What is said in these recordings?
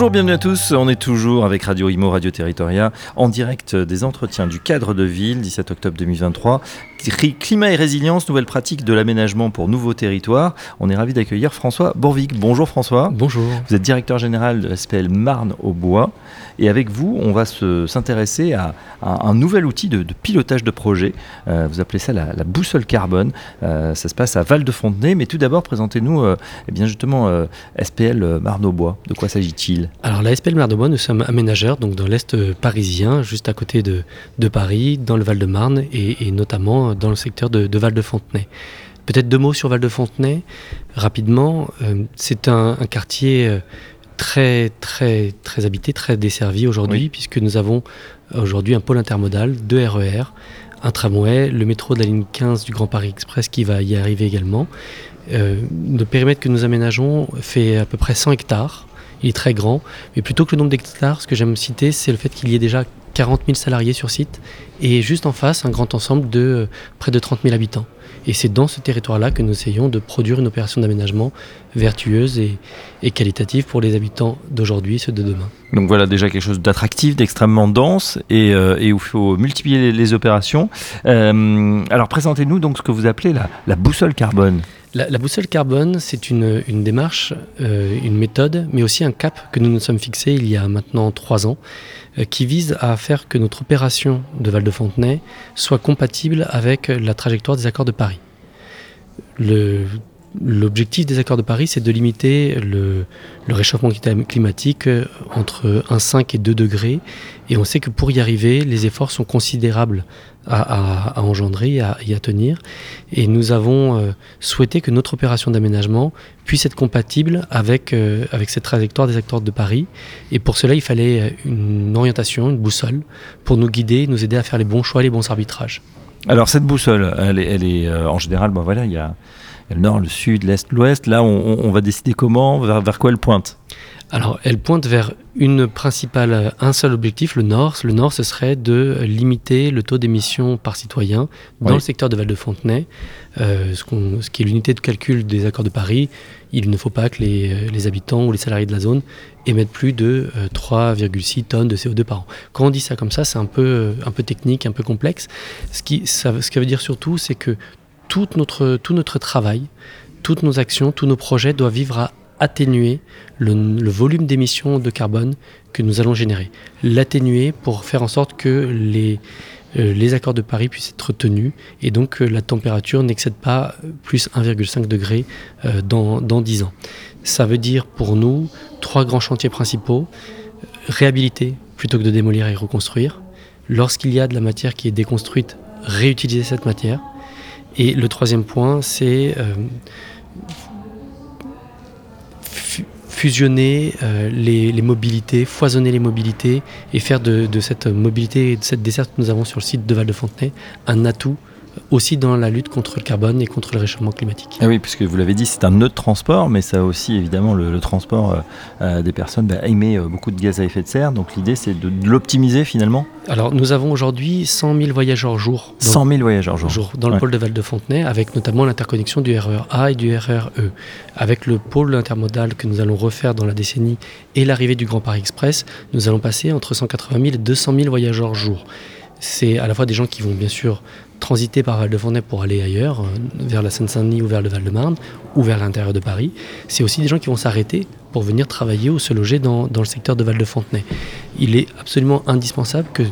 Bonjour, bienvenue à tous. On est toujours avec Radio Imo, Radio Territoria, en direct des entretiens du cadre de ville, 17 octobre 2023. Climat et résilience, nouvelles pratiques de l'aménagement pour nouveaux territoires. On est ravi d'accueillir François Borvic. Bonjour François. Bonjour. Vous êtes directeur général de SPL Marne au Bois. Et avec vous, on va s'intéresser à, un nouvel outil de, pilotage de projet. Euh, vous appelez ça la, boussole carbone. Euh, ça se passe à Val-de-Fontenay. Mais tout d'abord, présentez-nous euh, eh bien justement SPL Marne au Bois. De quoi s'agit-il? Alors la SPL Marne au Bois, nous sommes aménageurs donc dans l'Est parisien, juste à côté de, Paris, dans le Val-de-Marne et, et notamment dans le secteur de, Val-de-Fontenay. Peut-être deux mots sur Val-de-Fontenay, rapidement. Euh, c'est un, quartier euh, très, très, très habité, très desservi aujourd'hui, puisque nous avons aujourd'hui un pôle intermodal, deux RER, un tramway, le métro de la ligne 15 du Grand Paris Express qui va y arriver également. Euh, le périmètre que nous aménageons fait à peu près 100 hectares. Il est très grand, mais plutôt que le nombre d'hectares, ce que j'aime citer, c'est le fait qu'il y ait déjà 40 000 salariés sur site et juste en face un grand ensemble de euh, près de 30 000 habitants. Et c'est dans ce territoire-là que nous essayons de produire une opération d'aménagement vertueuse et, qualitative pour les habitants d'aujourd'hui et ceux de demain. Donc voilà déjà quelque chose d'attractif, d'extrêmement dense et, euh, où il faut multiplier les, opérations. Euh, alors présentez-nous donc ce que vous appelez la boussole carbone. La, boussole carbone, c'est une, démarche, euh, une méthode, mais aussi un cap que nous nous sommes fixés il y a maintenant trois ans, euh, qui vise à faire que notre opération de Val-de-Fontenay soit compatible avec la trajectoire des accords de Paris. L'objectif des accords de Paris, c'est de limiter le, réchauffement climatique euh, entre 1,5 et 2 degrés. Et on sait que pour y arriver, les efforts sont considérables à, engendrer et à, tenir. Et nous avons euh, souhaité que notre opération d'aménagement puisse être compatible avec, euh, avec cette trajectoire des acteurs de Paris. Et pour cela, il fallait une orientation, une boussole, pour nous guider, nous aider à faire les bons choix, les bons arbitrages. Alors cette boussole, elle est, en général, bon voilà, il y a, le nord, le sud, l'est, l'ouest. Là, on, on, va décider comment, vers, vers quoi elle pointe? Alors, elle pointe vers une principale, un seul objectif, le nord. Le nord, ce serait de limiter le taux d'émission par citoyen dans le secteur de Val-de-Fontenay, euh, ce, qui est l'unité de calcul des accords de Paris. Il ne faut pas que les, habitants ou les salariés de la zone émettent plus de 3,6 euh, tonnes de CO2 par an. Quand on dit ça comme ça, c'est un peu, un peu technique, un peu complexe. Ce qui, ça, ce veut dire surtout, c'est que tout notre, travail, toutes nos actions, tous nos projets doivent vivre à atténuer le, volume d'émissions de carbone que nous allons générer. L'atténuer pour faire en sorte que les, euh, accords de Paris puissent être tenus et donc que la température n'excède pas plus 1,5 degré euh, dans, dans 10 ans. Ça veut dire pour nous trois grands chantiers principaux. Réhabiliter plutôt que de démolir et reconstruire. Lorsqu'il y a de la matière qui est déconstruite, réutiliser cette matière. Et le troisième point, c'est euh, fusionner euh, les, mobilités, foisonner les mobilités et faire de, de cette mobilité et de cette desserte que nous avons sur le site de Val-de-Fontenay un atout aussi dans la lutte contre le carbone et contre le réchauffement climatique. Ah oui, puisque vous l'avez dit, c'est un nœud de transport, mais ça aussi évidemment le, transport euh, euh, des personnes bah, émet euh, beaucoup de gaz à effet de serre. Donc l'idée c'est de, l'optimiser finalement. Alors nous avons aujourd'hui 100 000 voyageurs jour. 100 000 voyageurs jour. jour dans le pôle de Val-de-Fontenay, avec notamment l'interconnexion du RER e A et du RER E. Avec le pôle intermodal que nous allons refaire dans la décennie et l'arrivée du Grand Paris Express, nous allons passer entre 180 000 et 200 000 voyageurs jour c'est à la fois des gens qui vont bien sûr transiter par Val-de-Fontenay pour aller ailleurs, euh, vers la Seine-Saint-Denis ou vers le Val-de-Marne, ou vers l'intérieur de Paris. C'est aussi des gens qui vont s'arrêter pour venir travailler ou se loger dans, le secteur de Val-de-Fontenay. Il est absolument indispensable que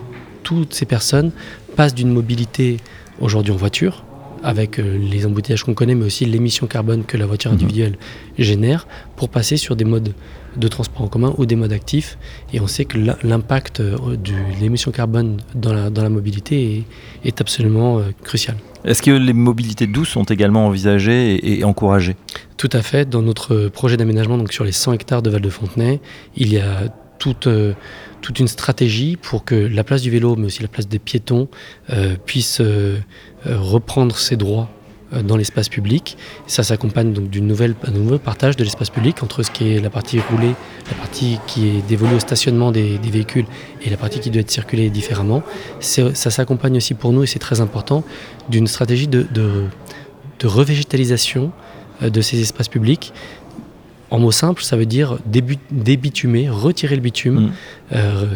toutes ces personnes passent d'une mobilité aujourd'hui en voiture, avec euh, les embouteillages qu'on connaît, mais aussi l'émission carbone que la voiture mhm. individuelle génère, pour passer sur des modes de transport en commun ou des modes actifs. Et on sait que l'impact euh, de l'émission carbone dans la, dans la mobilité est, absolument euh, crucial. Est-ce que les mobilités douces sont également envisagées et, encouragées? Tout à fait. Dans notre projet d'aménagement donc sur les 100 hectares de Val-de-Fontenay, il y a toute, toute une stratégie pour que la place du vélo, mais aussi la place des piétons, puisse reprendre ses droits dans l'espace public. Ça s'accompagne donc d'un nouveau partage de l'espace public entre ce qui est la partie roulée, la partie qui est dévolue au stationnement des, véhicules et la partie qui doit être circulée différemment. Ça s'accompagne aussi pour nous, et c'est très important, d'une stratégie de revégétalisation de ces espaces publics en mots simples, ça veut dire débitumer, retirer le bitume, mm. euh,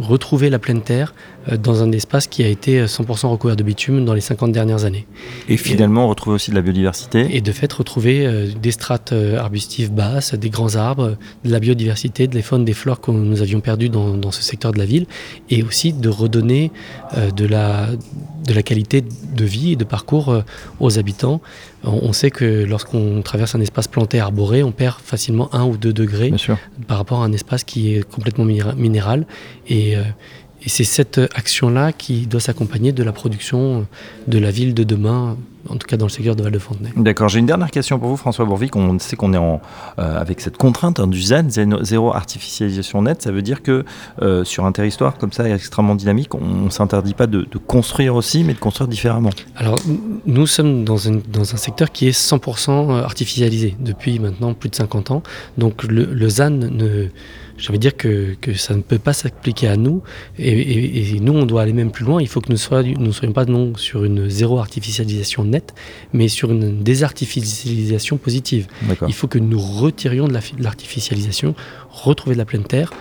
retrouver la pleine terre euh, dans un espace qui a été 100% recouvert de bitume dans les 50 dernières années. Et finalement, retrouver aussi de la biodiversité Et de fait, retrouver euh, des strates arbustives basses, des grands arbres, de la biodiversité, de les faunes, des flores que nous avions perdues dans, dans, ce secteur de la ville, et aussi de redonner de la de la qualité de vie et de parcours euh, aux habitants. On sait que lorsqu'on traverse un espace planté arboré, on perd facilement un ou deux degrés par rapport à un espace qui est complètement minéral. Et, euh, et c'est cette action-là qui doit s'accompagner de la production de la ville de demain en tout cas dans le secteur de Val-de-Fontenay. D'accord, j'ai une dernière question pour vous, François Bourvic. On sait qu'on est en, euh, avec cette contrainte hein, du ZAN, zéro artificialisation nette. Ça veut dire que euh, sur un territoire comme ça, extrêmement dynamique, on ne s'interdit pas de, construire aussi, mais de construire différemment. Alors, nous sommes dans, dans un secteur qui est 100% artificialisé depuis maintenant plus de 50 ans. Donc, le, le ZAN ne dire que, que, ça ne peut pas s'appliquer à nous. Et, nous, on doit aller même plus loin. Il faut que nous ne nous soyons pas non sur une zéro artificialisation nette, mais sur une désartificialisation positive. Il faut que nous retirions de l'artificialisation, retrouver de la pleine terre,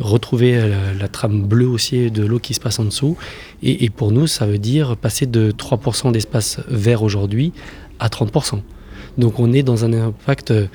retrouver la, trame bleue aussi de l'eau qui se passe en dessous. Et, pour nous, ça veut dire passer de 3% d'espace vert aujourd'hui à 30%. Donc on est dans un impact euh,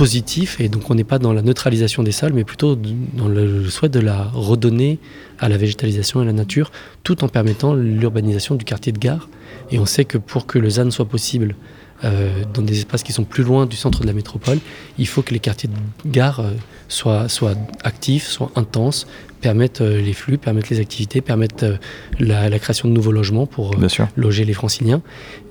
positif et donc on n'est pas dans la neutralisation des sols mais plutôt dans le souhait de la redonner à la végétalisation et à la nature tout en permettant l'urbanisation du quartier de gare et on sait que pour que le ZAN soit possible euh, dans des espaces qui sont plus loin du centre de la métropole, il faut que les quartiers de gare euh, soient, soient, actifs, soient intenses, permettent euh, les flux, permettent les activités, permettent la, la, création de nouveaux logements pour loger les franciliens.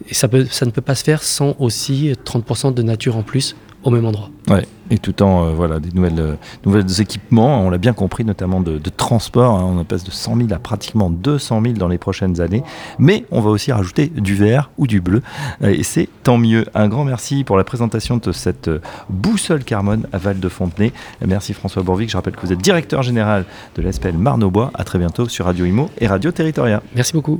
Et ça, peut, ça ne peut pas se faire sans aussi 30% de nature en plus au même endroit. Ouais, et tout en euh, voilà, des nouvelles, euh, nouvelles équipements, on l'a bien compris, notamment de, transport. Hein. on passe de 100 000 à pratiquement 200 000 dans les prochaines années. Mais on va aussi rajouter du vert ou du bleu. Euh, et c'est tant mieux. Un grand merci pour la présentation de cette boussole carbone à Val-de-Fontenay. Merci François Bourvic. Je rappelle que vous êtes directeur général de l'ESPEL Marne-au-Bois. À très bientôt sur Radio Imo et Radio Territoria. Merci beaucoup.